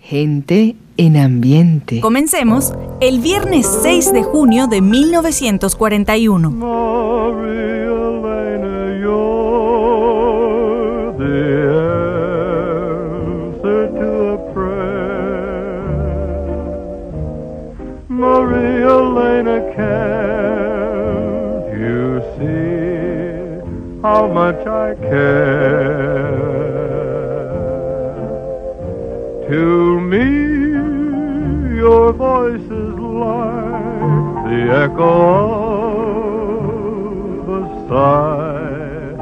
Gente en ambiente. Comencemos el viernes 6 de junio de 1941. How much I care. To me, your voice is like the echo of a sigh.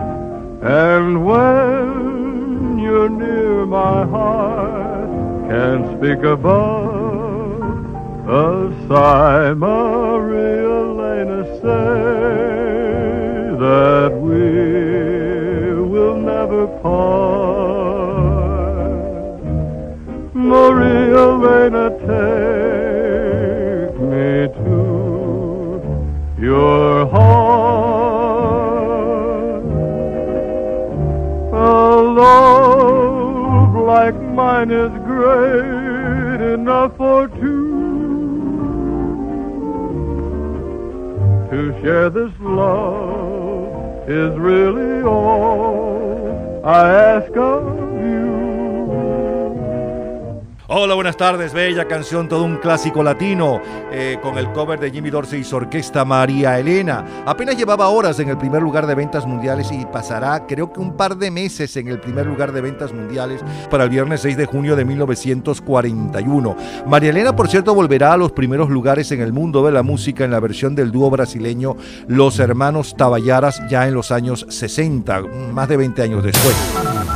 And when you're near, my heart can't speak above a sigh. Maria Elena say that we will never part. Maria Elena, take me to your heart. A love like mine is great enough for two. To share this love is really all I ask of Hola, buenas tardes, bella canción, todo un clásico latino, eh, con el cover de Jimmy Dorsey y su orquesta María Elena. Apenas llevaba horas en el primer lugar de ventas mundiales y pasará creo que un par de meses en el primer lugar de ventas mundiales para el viernes 6 de junio de 1941. María Elena, por cierto, volverá a los primeros lugares en el mundo de la música en la versión del dúo brasileño Los Hermanos Taballaras ya en los años 60, más de 20 años después.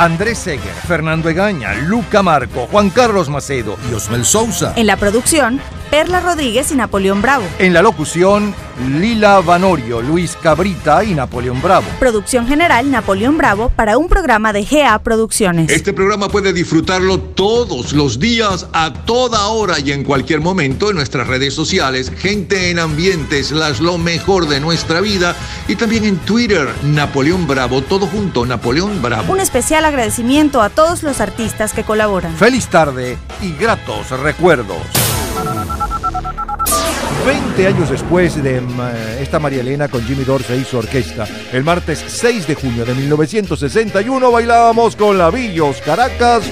Andrés Seger, Fernando Egaña, Luca Marco, Juan Carlos Macedo y Osmel Sousa. En la producción, Perla Rodríguez y Napoleón Bravo. En la locución, Lila Vanorio, Luis Cabrita y Napoleón Bravo. Producción general, Napoleón Bravo, para un programa de GA Producciones. Este programa puede disfrutarlo todos los días, a toda hora y en cualquier momento en nuestras redes sociales, Gente en Ambientes, las lo mejor de nuestra vida, y también en Twitter, Napoleón Bravo, todo junto, Napoleón Bravo. Un especial agradecimiento a todos los artistas que colaboran. Feliz tarde y gratos recuerdos. 20 años después de eh, esta María Elena con Jimmy Dorsey y su orquesta, el martes 6 de junio de 1961 bailábamos con la Villos Caracas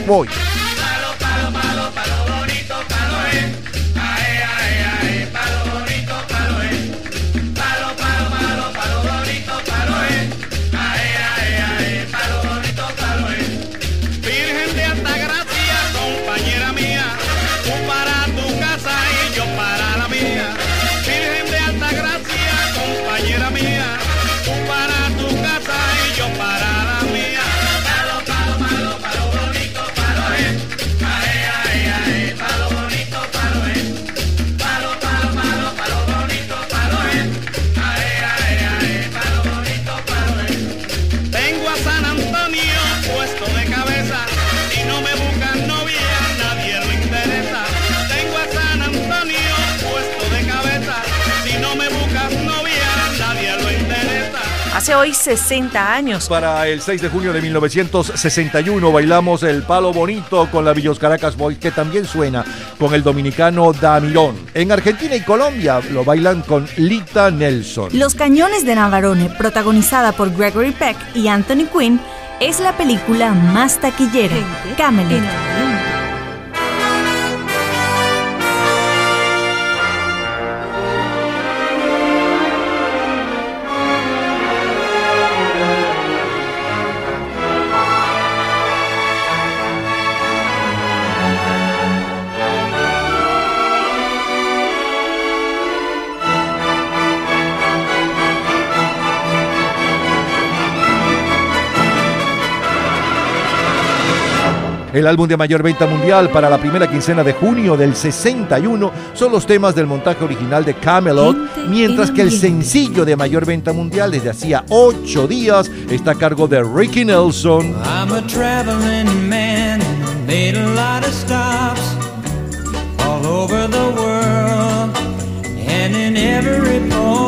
Hoy 60 años. Para el 6 de junio de 1961 bailamos el palo bonito con la Villos Caracas Boy, que también suena con el dominicano Damirón. En Argentina y Colombia lo bailan con Lita Nelson. Los Cañones de Navarone, protagonizada por Gregory Peck y Anthony Quinn, es la película más taquillera, Camelot. El álbum de mayor venta mundial para la primera quincena de junio del 61 son los temas del montaje original de Camelot, mientras que el sencillo de mayor venta mundial desde hacía ocho días está a cargo de Ricky Nelson. I'm a traveling man, made a lot of stops all over the world, and in every port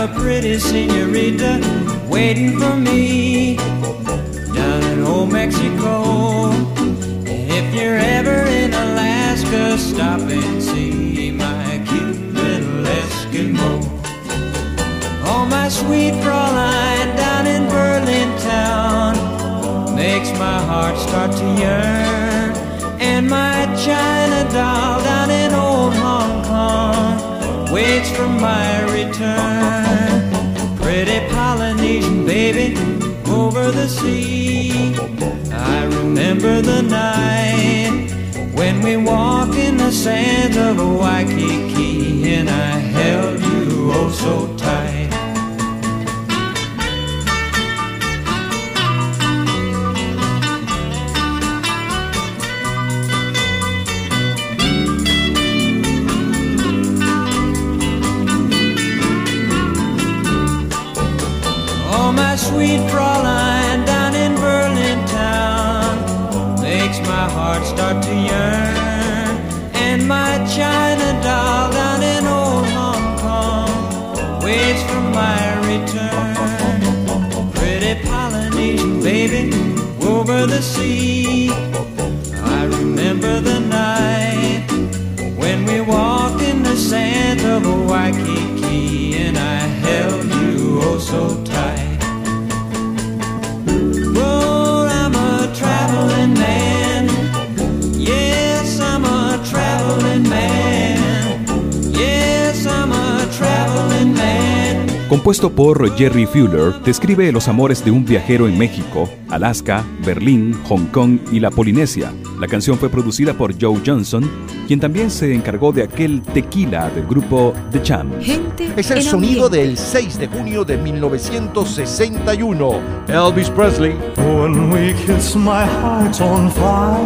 a pretty senorita waiting for me down in old Mexico. And if you're ever in Alaska, stop and see my cute little Eskimo. Oh, my sweet Fraulein down in Berlin town makes my heart start to yearn. And my China doll waits for my return. Pretty Polynesian baby over the sea. I remember the night when we walked in the sands of Waikiki and I held you oh so tight. Over the sea. I remember the night when we walked in the sands of Waikiki and I held you oh so tight. Compuesto por Jerry Fuller, describe los amores de un viajero en México, Alaska, Berlín, Hong Kong y la Polinesia. La canción fue producida por Joe Johnson, quien también se encargó de aquel tequila del grupo The Champs. Gente Es el sonido ambiente. del 6 de junio de 1961. Elvis Presley. When we kiss, my heart's on fire,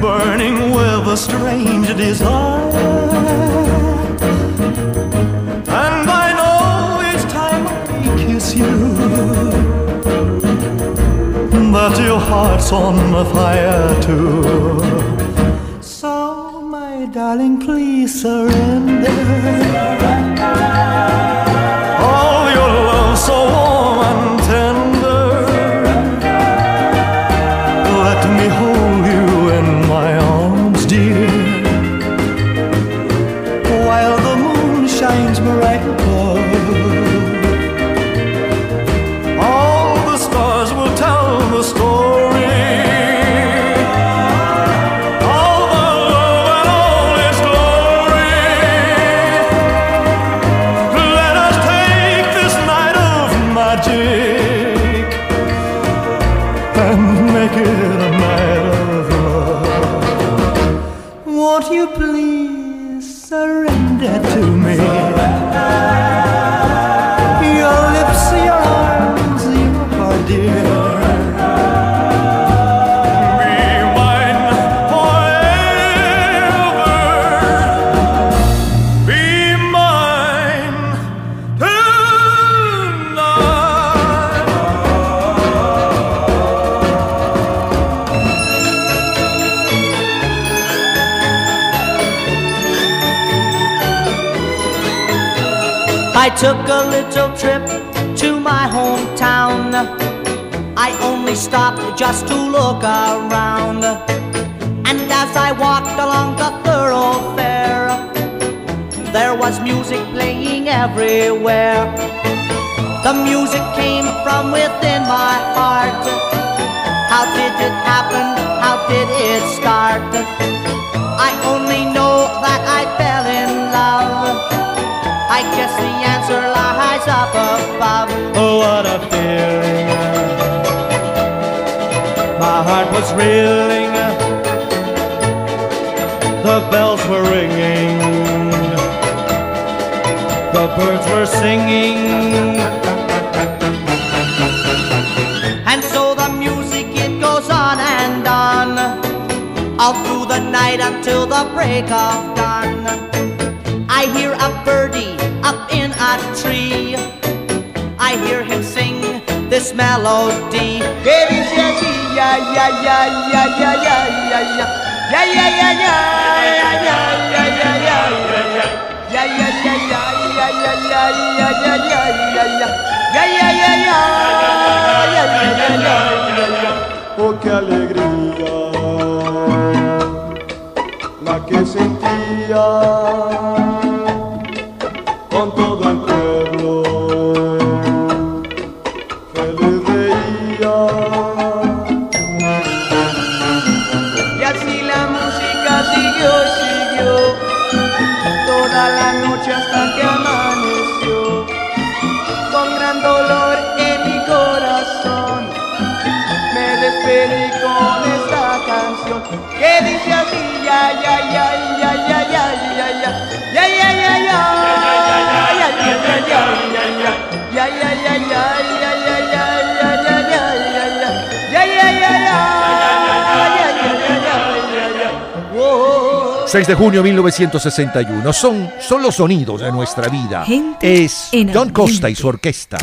burning with a strange desire. You that your heart's on fire too. So, my darling, please surrender. All your love so warm and tender. Took a little trip to my hometown. I only stopped just to look around. And as I walked along the thoroughfare, there was music playing everywhere. The music came from within my heart. How did it happen? How did it start? What a feeling. My heart was reeling. The bells were ringing. The birds were singing. And so the music it goes on and on All through the night until the break of ya oh qué alegría la que sentía 6 de junio de 1961. Son, son los sonidos de nuestra vida. Gente es John Costa y su orquesta.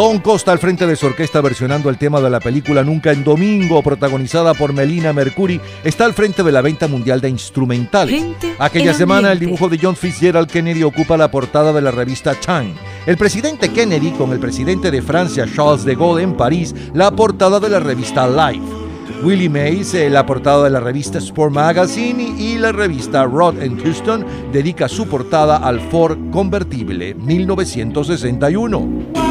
Don Costa al frente de su orquesta versionando el tema de la película Nunca en Domingo, protagonizada por Melina Mercury, está al frente de la venta mundial de instrumentales. Gente Aquella semana el dibujo de John Fitzgerald Kennedy ocupa la portada de la revista Time. El presidente Kennedy con el presidente de Francia Charles de Gaulle en París, la portada de la revista Life. Willie Mays, eh, la portada de la revista Sport Magazine y la revista Rod Houston dedica su portada al Ford convertible 1961.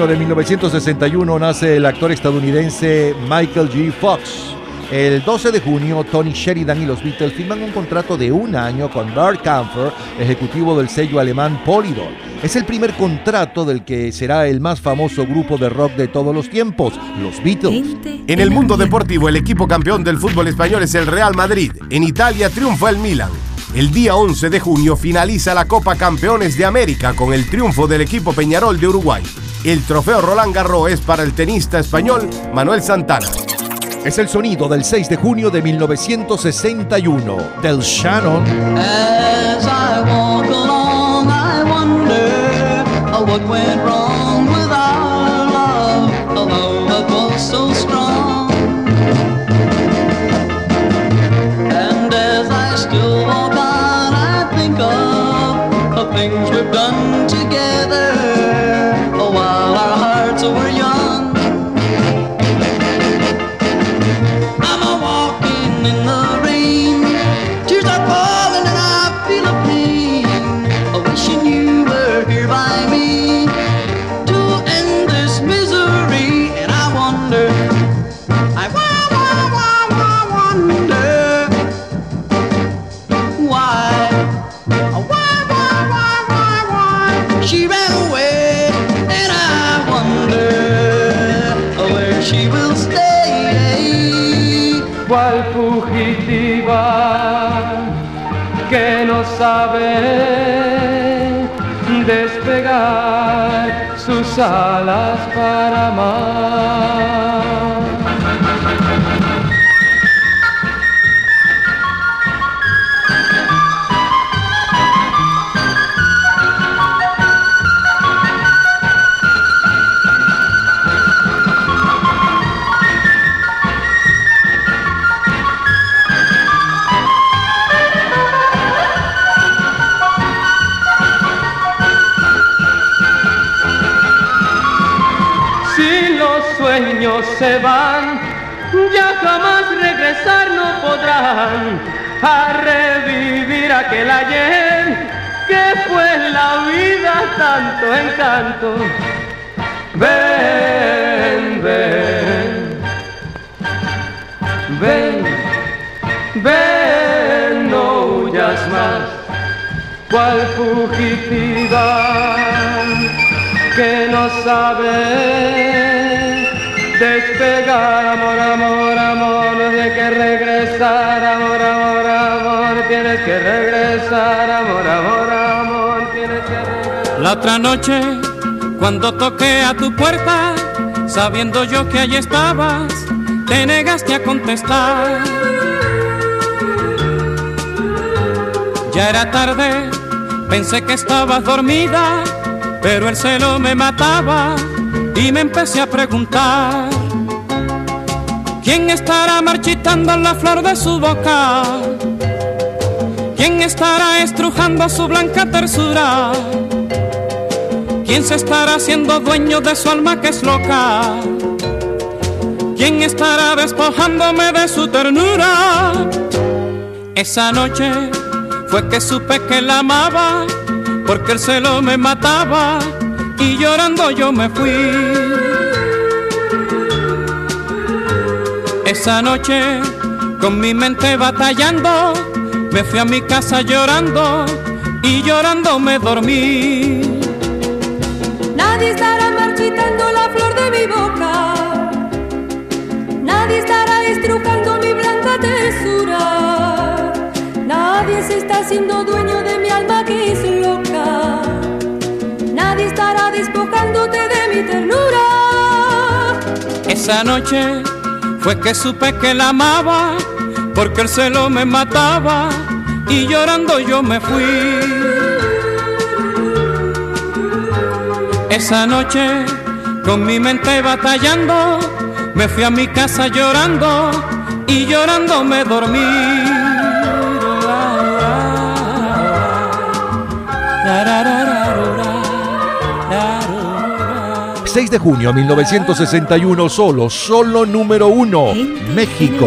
Junio de 1961 nace el actor estadounidense Michael G. Fox. El 12 de junio, Tony Sheridan y los Beatles firman un contrato de un año con Bert Kampfer, ejecutivo del sello alemán Polydor. Es el primer contrato del que será el más famoso grupo de rock de todos los tiempos, los Beatles. En el mundo deportivo, el equipo campeón del fútbol español es el Real Madrid. En Italia triunfa el Milan. El día 11 de junio finaliza la Copa Campeones de América con el triunfo del equipo Peñarol de Uruguay. El trofeo Roland Garros es para el tenista español Manuel Santana. Es el sonido del 6 de junio de 1961 del Shannon. As I walk along, I wonder uh, what went wrong despegar aquel ayer que fue la vida tanto encanto. Ven, ven, ven, ven, no huyas más, cual fugitiva que no sabe despegar, amor, amor, amor, hay que regresar, amor, amor, amor, tienes que regresar, La otra noche, cuando toqué a tu puerta, sabiendo yo que allí estabas, te negaste a contestar. Ya era tarde, pensé que estabas dormida, pero el celo me mataba y me empecé a preguntar. ¿Quién estará marchitando la flor de su boca? ¿Quién estará estrujando su blanca tersura? ¿Quién se estará haciendo dueño de su alma que es loca? ¿Quién estará despojándome de su ternura? Esa noche fue que supe que la amaba, porque el celo me mataba y llorando yo me fui. Esa noche, con mi mente batallando, me fui a mi casa llorando y llorando me dormí. Nadie estará marchitando la flor de mi boca. Nadie estará estrujando mi blanca tersura. Nadie se está haciendo dueño de mi alma que es loca. Nadie estará despojándote de mi ternura. Esa noche fue que supe que la amaba, porque el celo me mataba y llorando yo me fui. Esa noche, con mi mente batallando, me fui a mi casa llorando y llorando me dormí. 6 de junio de 1961, solo, solo número uno, México.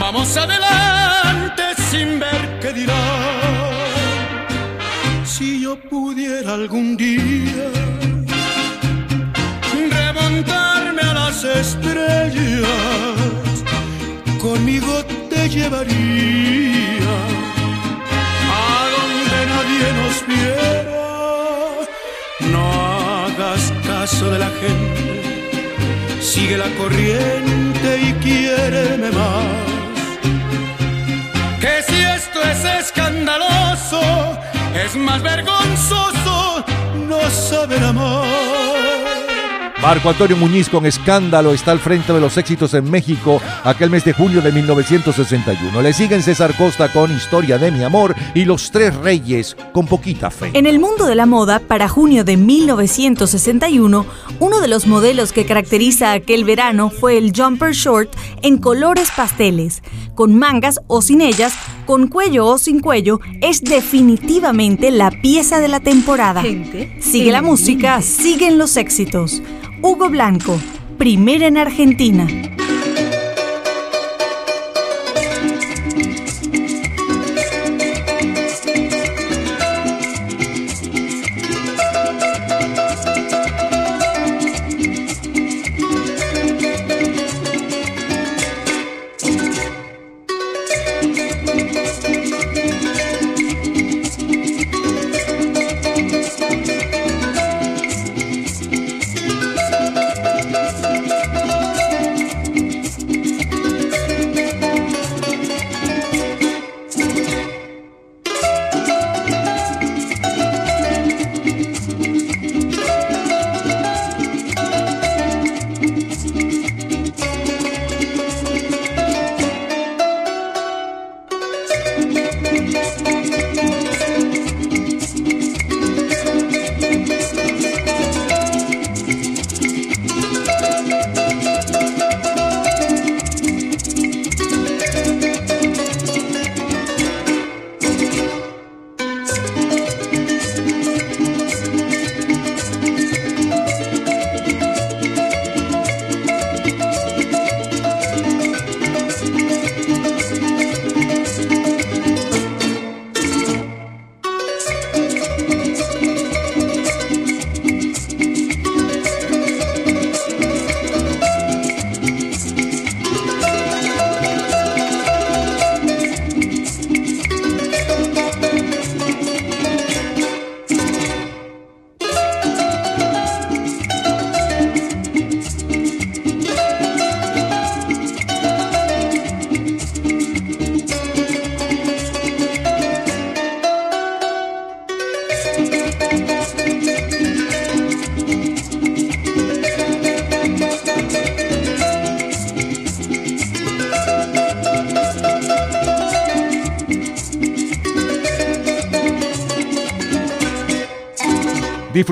vamos adelante sin ver qué dirán. Si yo pudiera algún día remontarme a las estrellas, conmigo te llevaría a donde nadie nos viera. No hagas caso de la gente, sigue la corriente y quiéreme más. Que si esto es escandaloso, es más vergonzoso no saber amar. Marco Antonio Muñiz con escándalo está al frente de los éxitos en México aquel mes de julio de 1961. Le siguen César Costa con Historia de mi amor y Los Tres Reyes con poquita fe. En el mundo de la moda, para junio de 1961, uno de los modelos que caracteriza aquel verano fue el jumper short en colores pasteles, con mangas o sin ellas, con cuello o sin cuello, es definitivamente la pieza de la temporada. Sigue la música, siguen los éxitos. Hugo Blanco, primera en Argentina.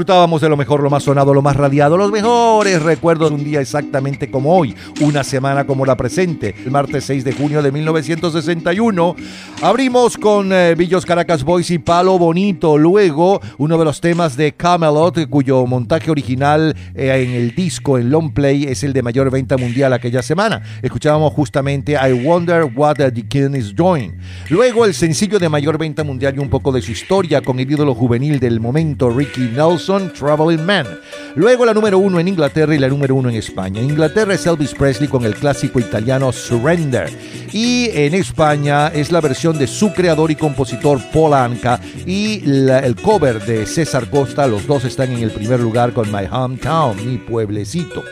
Disfrutábamos de lo mejor, lo más sonado, lo más radiado, los mejores recuerdos. Un día exactamente como hoy, una semana como la presente, el martes 6 de junio de 1961. Abrimos con eh, Villos Caracas Boys y Palo Bonito. Luego, uno de los temas de Camelot, cuyo montaje original eh, en el disco, en long play, es el de mayor venta mundial aquella semana. Escuchábamos justamente I Wonder What the King is Doing. Luego, el sencillo de mayor venta mundial y un poco de su historia con el ídolo juvenil del momento, Ricky Nelson. Traveling Man. Luego la número uno en Inglaterra y la número uno en España. En Inglaterra es Elvis Presley con el clásico italiano Surrender. Y en España es la versión de su creador y compositor Paul Anka y el cover de César Costa. Los dos están en el primer lugar con My Hometown, mi pueblecito.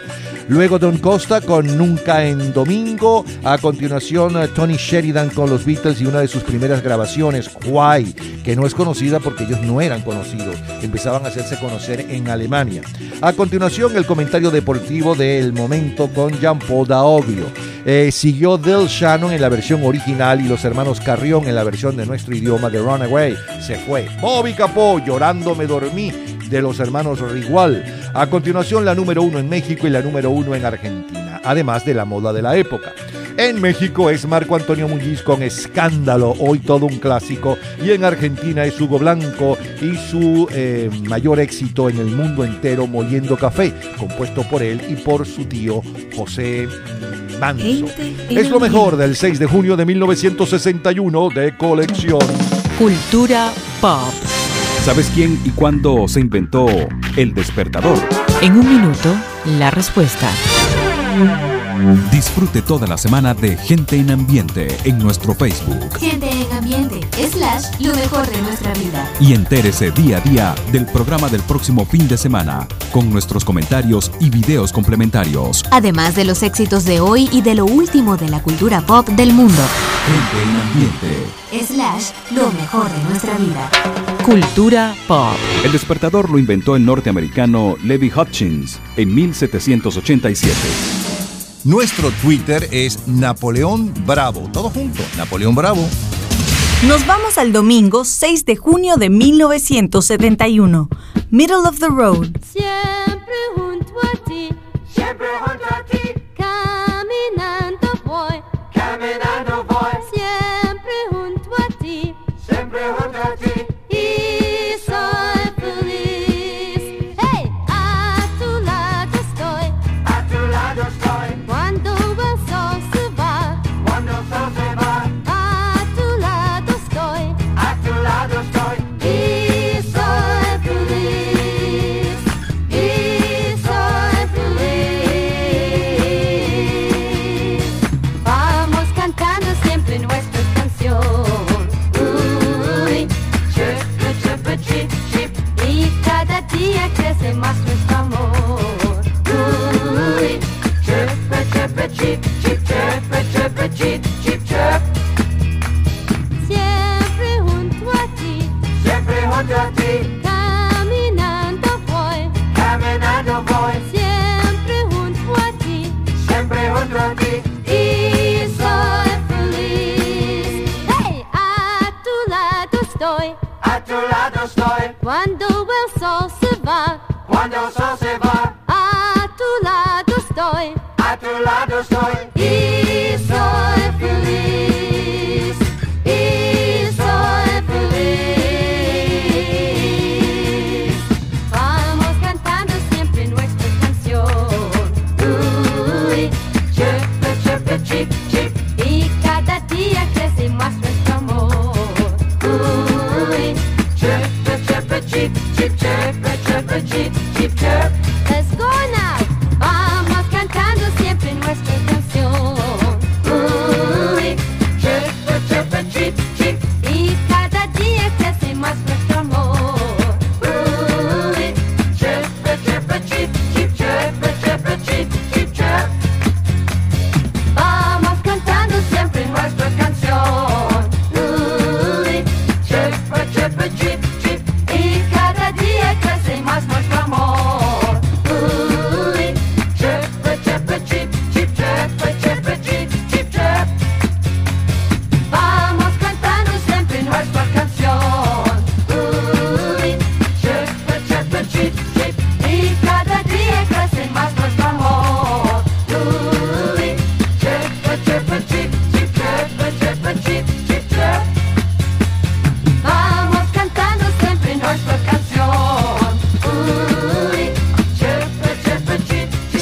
Luego Don Costa con Nunca en Domingo. A continuación Tony Sheridan con los Beatles y una de sus primeras grabaciones, Why, que no es conocida porque ellos no eran conocidos. Empezaban a hacerse conocer en Alemania. A continuación el comentario deportivo del momento con Jean-Paul Daoglio. Eh, siguió Del Shannon en la versión original y los hermanos Carrión en la versión de nuestro idioma de Runaway. Se fue. Bobby Capó, llorando me dormí de los hermanos Rigual. A continuación la número uno en México y la número uno en Argentina, además de la moda de la época. En México es Marco Antonio Muñiz con Escándalo, hoy todo un clásico. Y en Argentina es Hugo Blanco y su eh, mayor éxito en el mundo entero, Moliendo Café, compuesto por él y por su tío José Manso. Es lo mejor del 6 de junio de 1961 de colección. Cultura pop. ¿Sabes quién y cuándo se inventó el despertador? En un minuto, la respuesta. Disfrute toda la semana de Gente en Ambiente en nuestro Facebook. Gente en ambiente, slash, lo mejor de nuestra vida. Y entérese día a día del programa del próximo fin de semana, con nuestros comentarios y videos complementarios. Además de los éxitos de hoy y de lo último de la cultura pop del mundo. Gente en Ambiente. Slash, lo mejor de nuestra vida. Cultura pop. El despertador lo inventó el norteamericano Levi Hutchins en 1787. Nuestro Twitter es Napoleón Bravo. Todo junto, Napoleón Bravo. Nos vamos al domingo 6 de junio de 1971. Middle of the Road. Siempre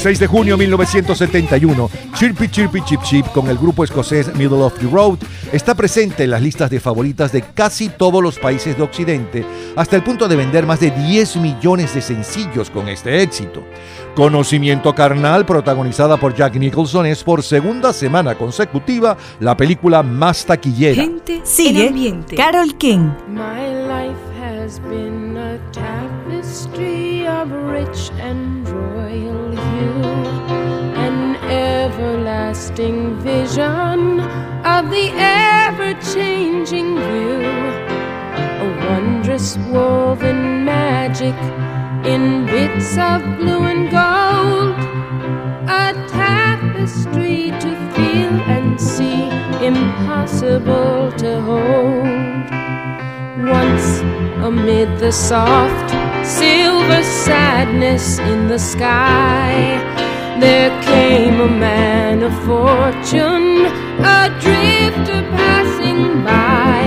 6 de junio de 1971, Chirpy Chirpy Chip Chip con el grupo escocés Middle of the Road está presente en las listas de favoritas de casi todos los países de Occidente, hasta el punto de vender más de 10 millones de sencillos con este éxito. Conocimiento Carnal, protagonizada por Jack Nicholson, es por segunda semana consecutiva la película más taquillera. Sigue Carol King. My life has been a tapestry of rich and royal an everlasting vision of the ever changing view, a wondrous woven magic in bits of blue and gold, a tapestry to feel and see, impossible to hold. Once amid the soft silver sadness in the sky, there came a man of fortune, a drifter passing by.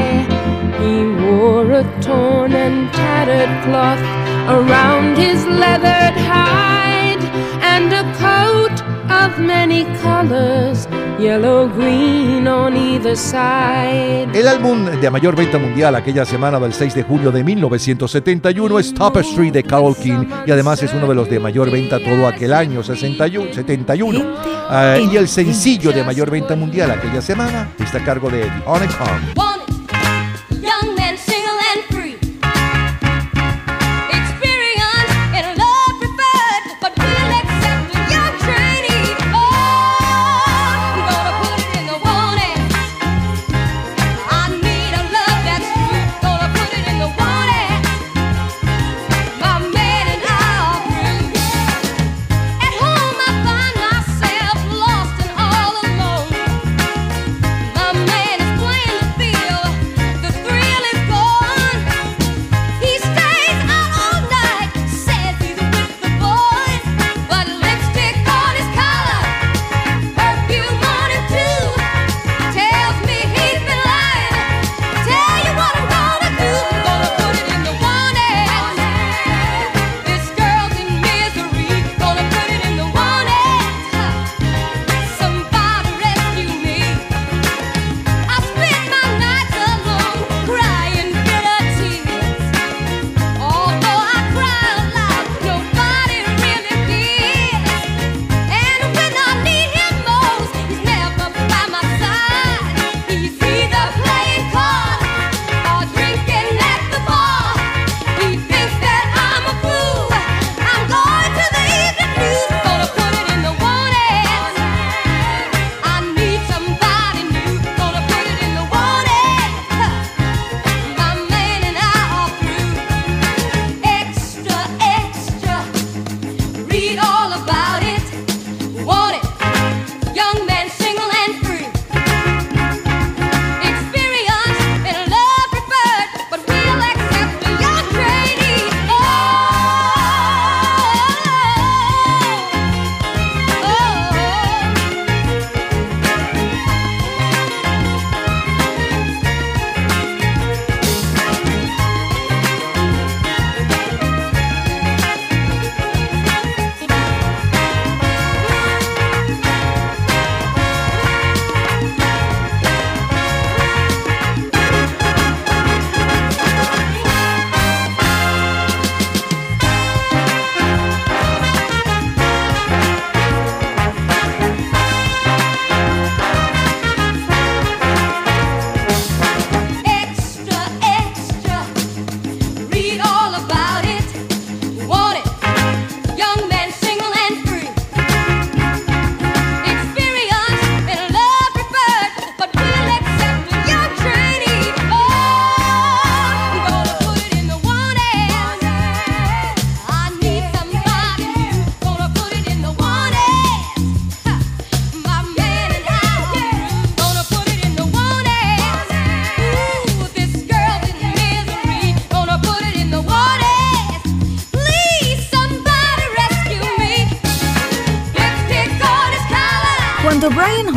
He wore a torn and tattered cloth around his leathered hide and a coat of many colors, yellow, green on either side. El álbum de mayor venta mundial aquella semana del 6 de julio de 1971 es Tapestry de Carol King y además es uno de los de mayor venta todo aquel año 61, 71. Ah, y el sencillo de mayor venta mundial aquella semana está a cargo de On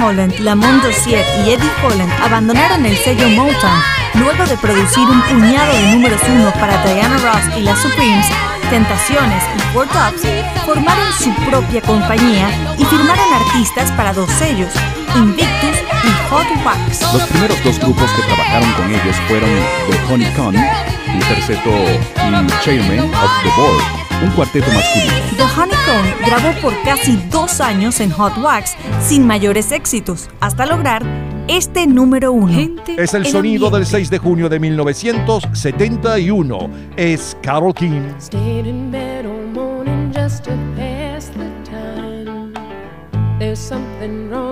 Holland, Lamont Dossier y Eddie Holland abandonaron el sello Motown, luego de producir un puñado de números uno para Diana Ross y las Supremes, Tentaciones y Four Tops, formaron su propia compañía y firmaron artistas para dos sellos, Invictus y Hot Wax. Los primeros dos grupos que trabajaron con ellos fueron The Honeycomb, un terceto y Chairman of the Board, un cuarteto masculino. The Honeycomb grabó por casi dos años en Hot Wax sin mayores éxitos, hasta lograr este número uno. Es el sonido del 6 de junio de 1971. Es Carol King. Stayed in bed all morning just to pass the time. There's something wrong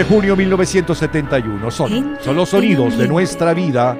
de junio 1971. Son, son los sonidos de nuestra vida.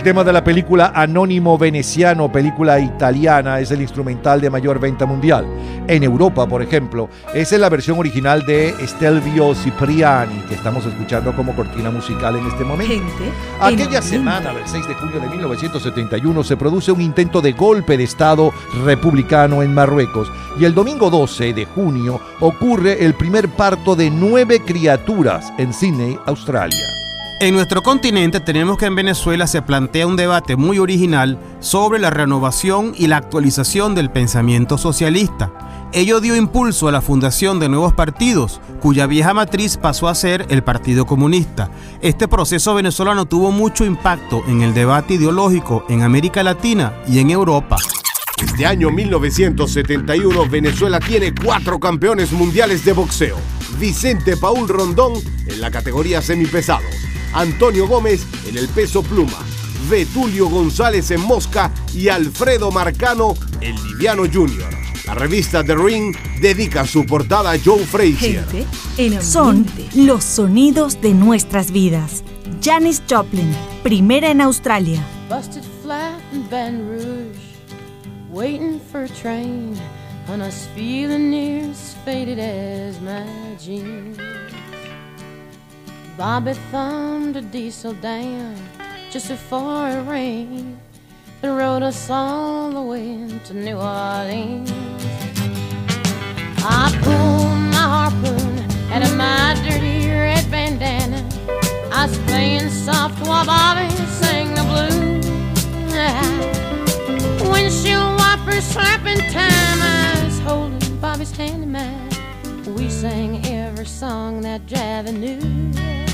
El tema de la película Anónimo Veneciano, película italiana, es el instrumental de mayor venta mundial. En Europa, por ejemplo, esa es la versión original de Stelvio Cipriani, que estamos escuchando como cortina musical en este momento. Gente Aquella semana del 6 de junio de 1971 se produce un intento de golpe de Estado republicano en Marruecos y el domingo 12 de junio ocurre el primer parto de nueve criaturas en Sydney, Australia. En nuestro continente tenemos que en Venezuela se plantea un debate muy original sobre la renovación y la actualización del pensamiento socialista. Ello dio impulso a la fundación de nuevos partidos, cuya vieja matriz pasó a ser el Partido Comunista. Este proceso venezolano tuvo mucho impacto en el debate ideológico en América Latina y en Europa. Este año 1971 Venezuela tiene cuatro campeones mundiales de boxeo. Vicente Paul Rondón en la categoría semipesados. Antonio Gómez en el peso pluma. Betulio González en mosca y Alfredo Marcano en liviano junior. La revista The Ring dedica su portada a Joe Frazier. Gente en Son los sonidos de nuestras vidas. Janis Joplin, primera en Australia. Busted flat in Baton Rouge, waiting for a train, and I was feeling near as faded as my jeans. Bobby thumbed a diesel down just before it rained and rode us all the way to New Orleans. I pulled my harpoon out of my dirty red bandana. I was playing soft while Bobby sang the blues. Windshield wipers slapping time. I was holding Bobby's hand in mine. We sang every song that Javi knew.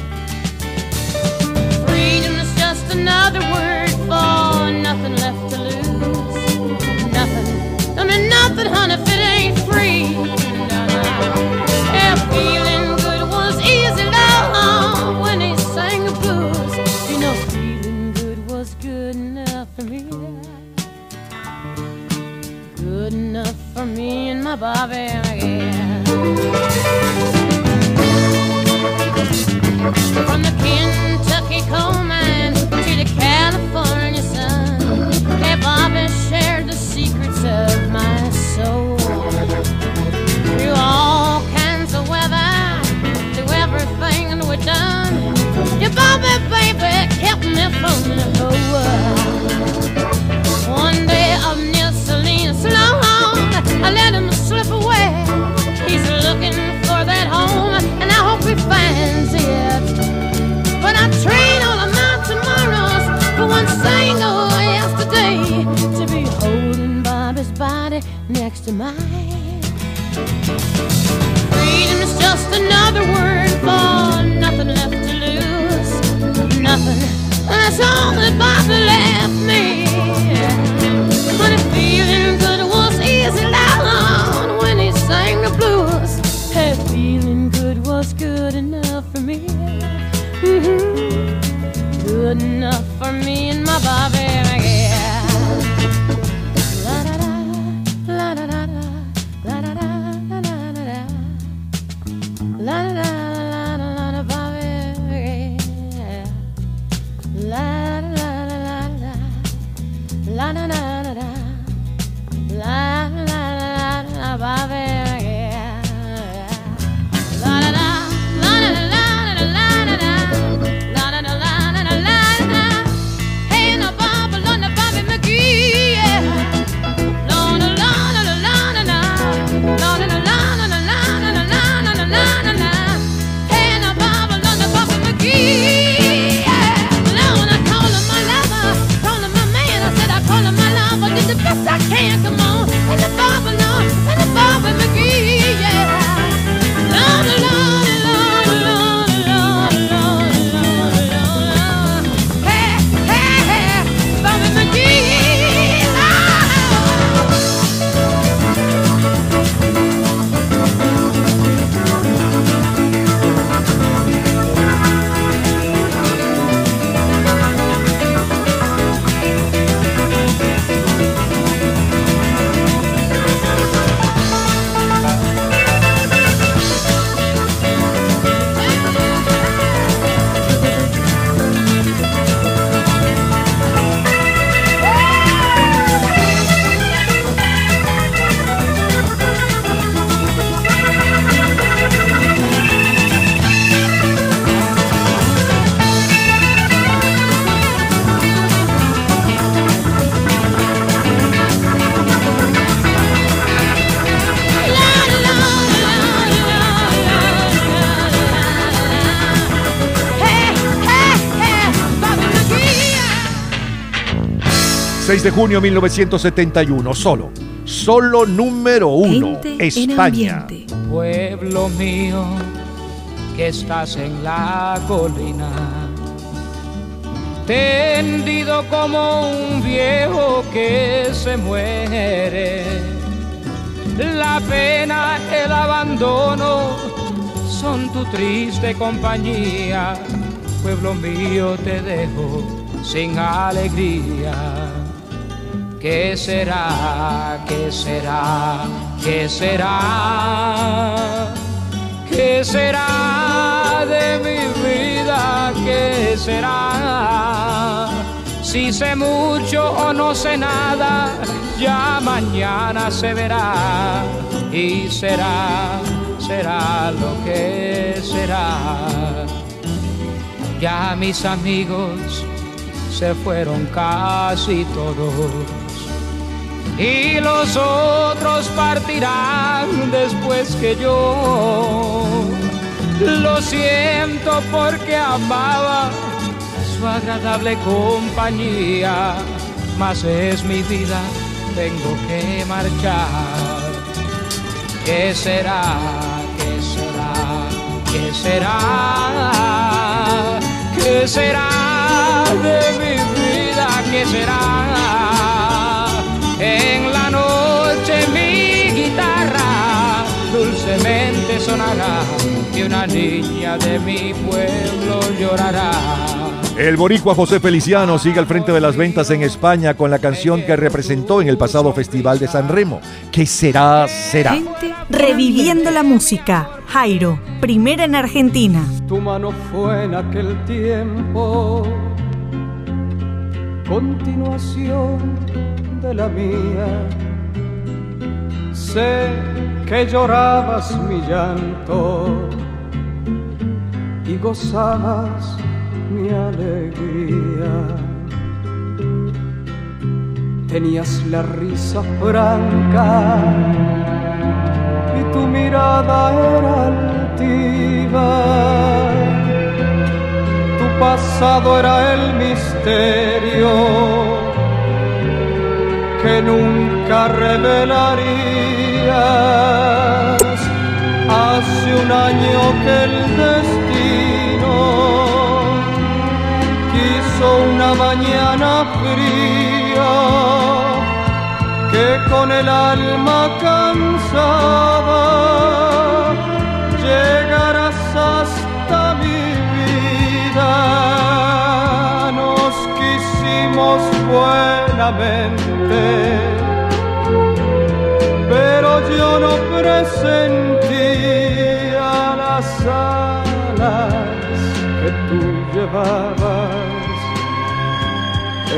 Just another word for nothing left to lose. Nothing. I mean nothing, honey, if it ain't free. Yeah, feeling good was easy, love, when he sang the blues. You know, feeling good was good enough for me. Good enough for me and my Bobby, yeah. From the Kentucky coal mine California sun, hey, Bobby shared the secrets of my soul. De junio 1971, solo, solo número uno, España. Pueblo mío, que estás en la colina, tendido como un viejo que se muere. La pena, el abandono son tu triste compañía. Pueblo mío, te dejo sin alegría. ¿Qué será? ¿Qué será? ¿Qué será? ¿Qué será de mi vida? ¿Qué será? Si sé mucho o no sé nada, ya mañana se verá y será, será lo que será. Ya mis amigos se fueron casi todos y los otros partirán después que yo. Lo siento porque amaba su agradable compañía, mas es mi vida, tengo que marchar. ¿Qué será? ¿Qué será? ¿Qué será? ¿Qué será de mi vida? ¿Qué será? En la noche mi guitarra dulcemente sonará y una niña de mi pueblo llorará. El boricua José Feliciano sigue al frente de las ventas en España con la canción que representó en el pasado Festival de San Remo. ¿Qué será? Será. Reviviendo la música. Jairo, primera en Argentina. Tu mano fue en aquel tiempo, continuación de la mía. Sé que llorabas mi llanto y gozabas mi alegría. Tenías la risa franca y tu mirada era altiva. Tu pasado era el misterio que nunca revelarías. Hace un año que el destino quiso una mañana fría que con el alma cansada llegarás hasta mi vida. Nos quisimos buenamente, pero yo no presentía las alas que tú llevabas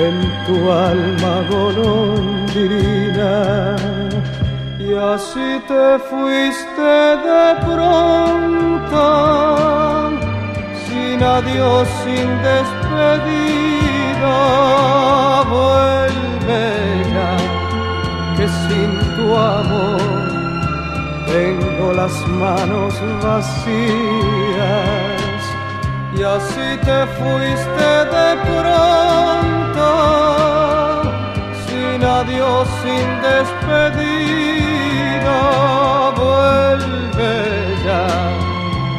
en tu alma golondrina. Y así te fuiste de pronto sin adiós sin despedida. Vuelve tu amor tengo las manos vacías y así te fuiste de pronto, sin adiós, sin despedida, vuelve ya,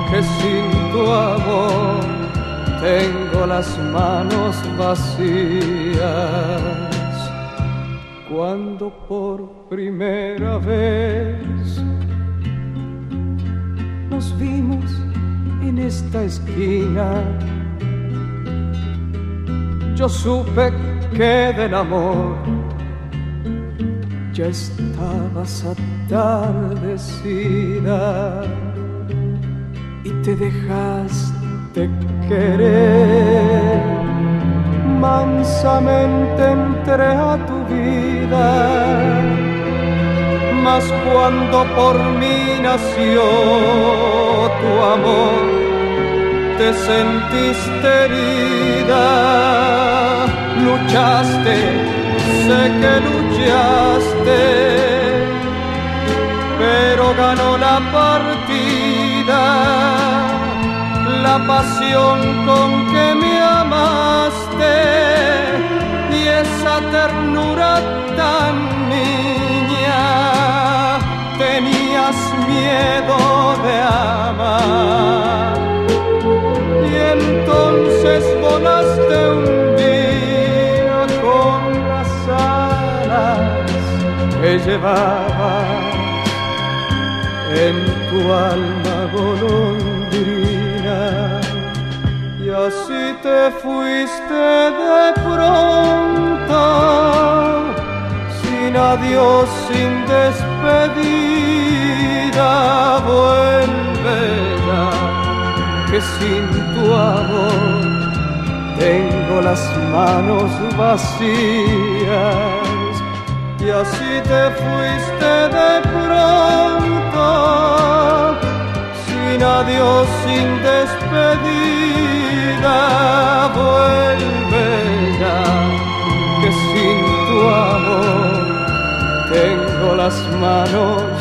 que sin tu amor tengo las manos vacías. Cuando por primera vez nos vimos en esta esquina. Yo supe que del amor ya estabas atardecida y te dejaste querer. Mansamente entré a tu vida mas cuando por mí nació tu amor, te sentiste herida, luchaste, sé que luchaste, pero ganó la partida, la pasión con que me amaste y esa te ternura tan miedo de amar. Y entonces volaste un día con las alas que llevaba en tu alma golondrina. Y así te fuiste de pronto, sin adiós, sin despedida, que sin tu amor tengo las manos vacías. Y así te fuiste de pronto, sin adiós, sin despedida, vuelve ya, que sin tu amor tengo las manos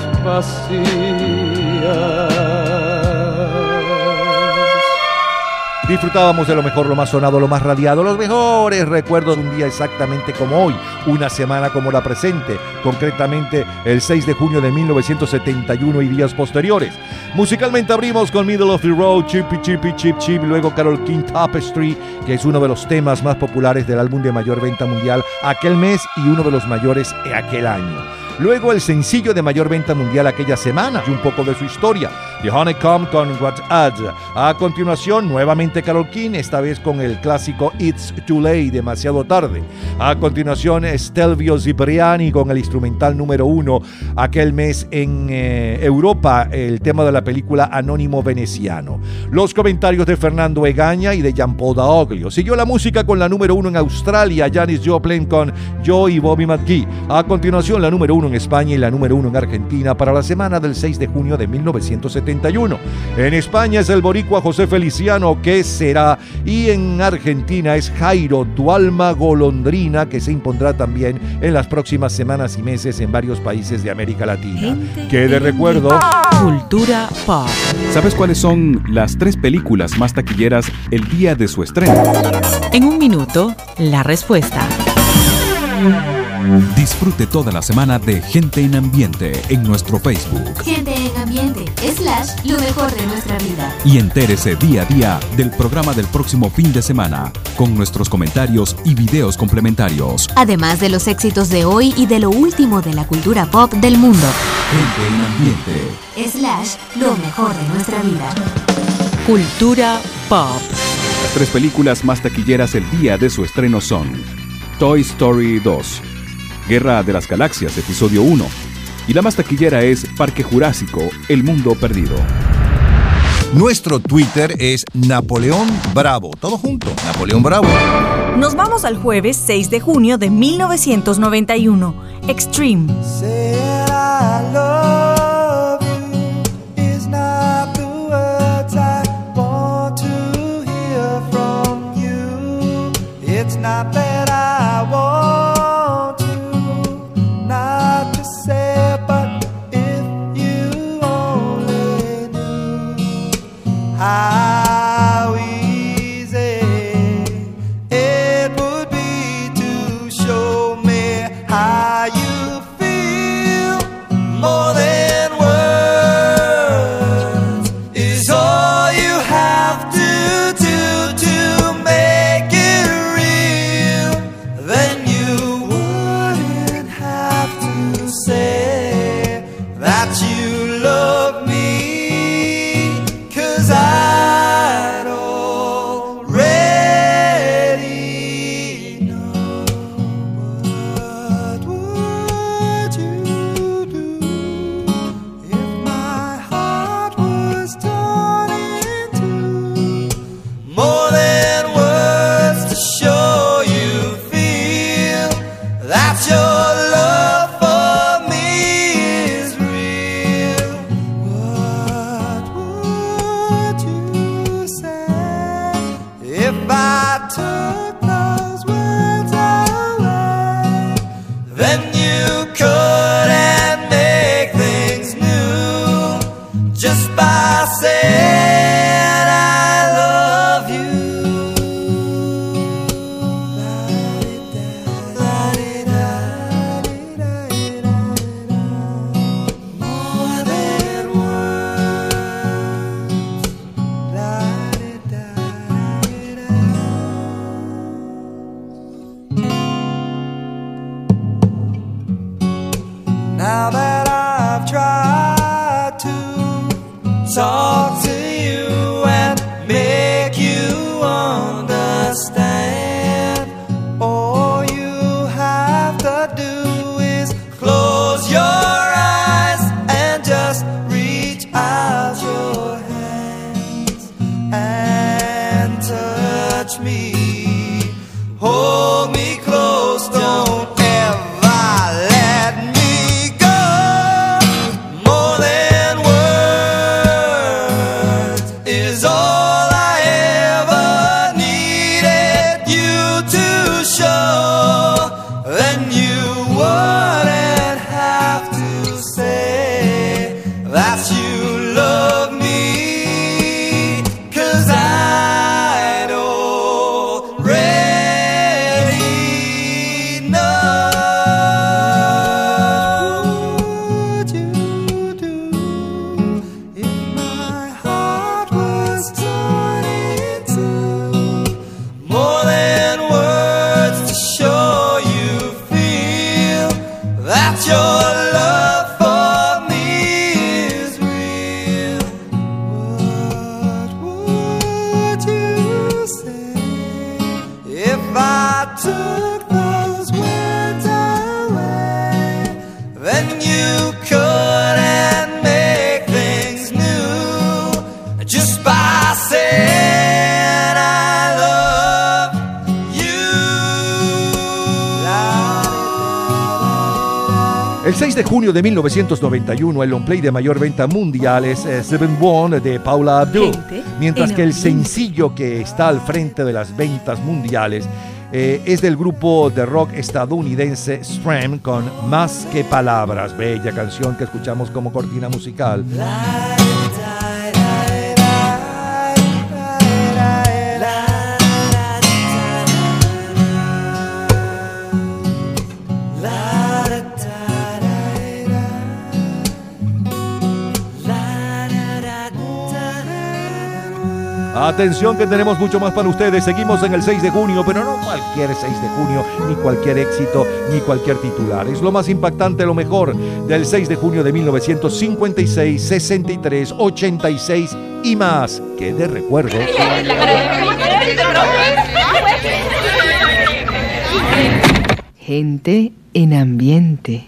Disfrutábamos de lo mejor, lo más sonado, lo más radiado, los mejores recuerdos de un día exactamente como hoy, una semana como la presente, concretamente el 6 de junio de 1971 y días posteriores. Musicalmente abrimos con Middle of the Road, Chippy Chippy Chip Chip, luego Carol King Tapestry, que es uno de los temas más populares del álbum de mayor venta mundial aquel mes y uno de los mayores aquel año. Luego el sencillo de mayor venta mundial aquella semana y un poco de su historia, The Honeycomb con What Adds. A continuación, nuevamente Carol King, esta vez con el clásico It's Too Late, demasiado tarde. A continuación, Stelvio Cipriani con el instrumental número uno aquel mes en eh, Europa, el tema de la película Anónimo Veneciano. Los comentarios de Fernando Egaña y de Jean-Paul Daoglio. Siguió la música con la número uno en Australia, Janis Joplin con Joe y Bobby McGee. A continuación, la número uno en España y la número uno en Argentina para la semana del 6 de junio de 1971. En España es el boricua José Feliciano, que será, y en Argentina es Jairo, tu alma golondrina, que se impondrá también en las próximas semanas y meses en varios países de América Latina. Que de recuerdo... Cultura pop. ¿Sabes cuáles son las tres películas más taquilleras el día de su estreno? En un minuto, la respuesta. Disfrute toda la semana de Gente en Ambiente en nuestro Facebook. Gente en ambiente, slash, lo mejor de nuestra vida. Y entérese día a día del programa del próximo fin de semana, con nuestros comentarios y videos complementarios. Además de los éxitos de hoy y de lo último de la cultura pop del mundo. Gente en Ambiente. Slash, lo mejor de nuestra vida. Cultura pop. Las tres películas más taquilleras el día de su estreno son Toy Story 2, Guerra de las Galaxias, episodio 1, y la más taquillera es Parque Jurásico, El Mundo Perdido. Nuestro Twitter es Napoleón Bravo. Todo junto, Napoleón Bravo. Nos vamos al jueves 6 de junio de 1991. Extreme. That's your 6 de junio de 1991, el long play de mayor venta mundial es eh, Seven One de Paula Abdul, Gente mientras en que el sencillo que está al frente de las ventas mundiales eh, es del grupo de rock estadounidense Stram con Más que Palabras, bella canción que escuchamos como cortina musical. Atención que tenemos mucho más para ustedes. Seguimos en el 6 de junio, pero no cualquier 6 de junio, ni cualquier éxito, ni cualquier titular. Es lo más impactante, lo mejor del 6 de junio de 1956, 63, 86 y más. Que de recuerdo. Gente en ambiente.